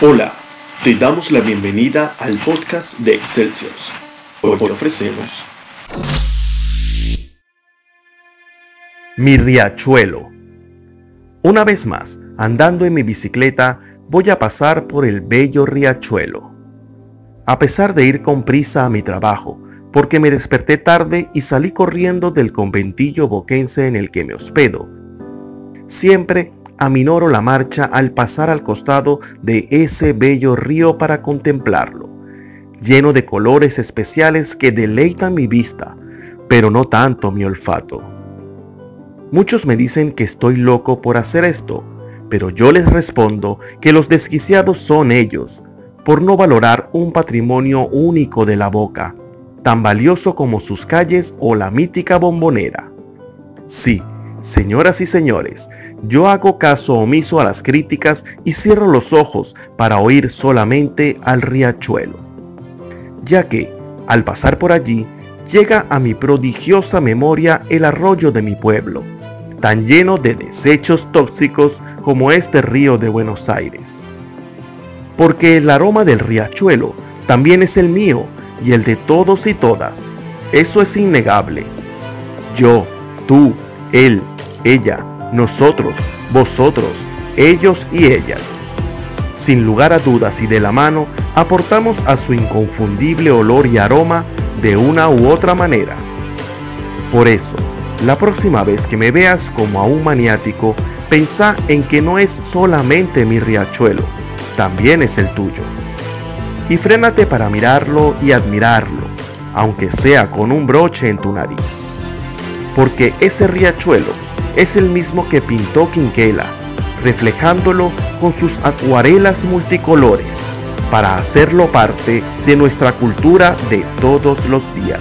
Hola, te damos la bienvenida al podcast de Excelsior. Hoy te ofrecemos Mi riachuelo. Una vez más, andando en mi bicicleta, voy a pasar por el bello riachuelo. A pesar de ir con prisa a mi trabajo, porque me desperté tarde y salí corriendo del conventillo boquense en el que me hospedo, siempre aminoro la marcha al pasar al costado de ese bello río para contemplarlo, lleno de colores especiales que deleitan mi vista, pero no tanto mi olfato. Muchos me dicen que estoy loco por hacer esto, pero yo les respondo que los desquiciados son ellos, por no valorar un patrimonio único de la boca, tan valioso como sus calles o la mítica bombonera. Sí, señoras y señores, yo hago caso omiso a las críticas y cierro los ojos para oír solamente al riachuelo, ya que, al pasar por allí, llega a mi prodigiosa memoria el arroyo de mi pueblo, tan lleno de desechos tóxicos como este río de Buenos Aires. Porque el aroma del riachuelo también es el mío y el de todos y todas. Eso es innegable. Yo, tú, él, ella, nosotros, vosotros, ellos y ellas. Sin lugar a dudas y de la mano, aportamos a su inconfundible olor y aroma de una u otra manera. Por eso, la próxima vez que me veas como a un maniático, pensá en que no es solamente mi riachuelo, también es el tuyo. Y frénate para mirarlo y admirarlo, aunque sea con un broche en tu nariz. Porque ese riachuelo es el mismo que pintó Quinquela, reflejándolo con sus acuarelas multicolores, para hacerlo parte de nuestra cultura de todos los días.